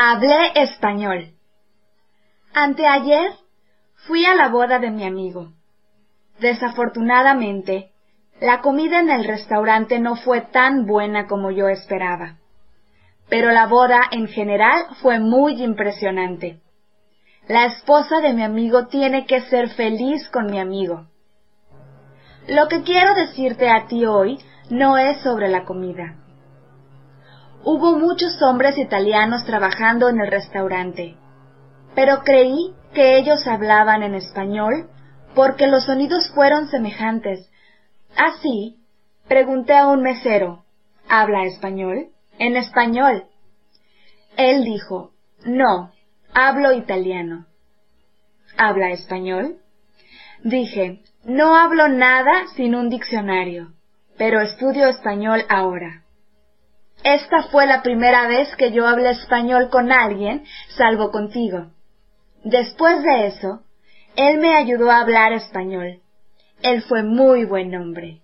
Hablé español. Anteayer fui a la boda de mi amigo. Desafortunadamente, la comida en el restaurante no fue tan buena como yo esperaba. Pero la boda en general fue muy impresionante. La esposa de mi amigo tiene que ser feliz con mi amigo. Lo que quiero decirte a ti hoy no es sobre la comida. Hubo muchos hombres italianos trabajando en el restaurante, pero creí que ellos hablaban en español porque los sonidos fueron semejantes. Así, pregunté a un mesero, ¿habla español? En español. Él dijo, no, hablo italiano. ¿Habla español? Dije, no hablo nada sin un diccionario, pero estudio español ahora. Esta fue la primera vez que yo hablé español con alguien, salvo contigo. Después de eso, él me ayudó a hablar español. Él fue muy buen hombre.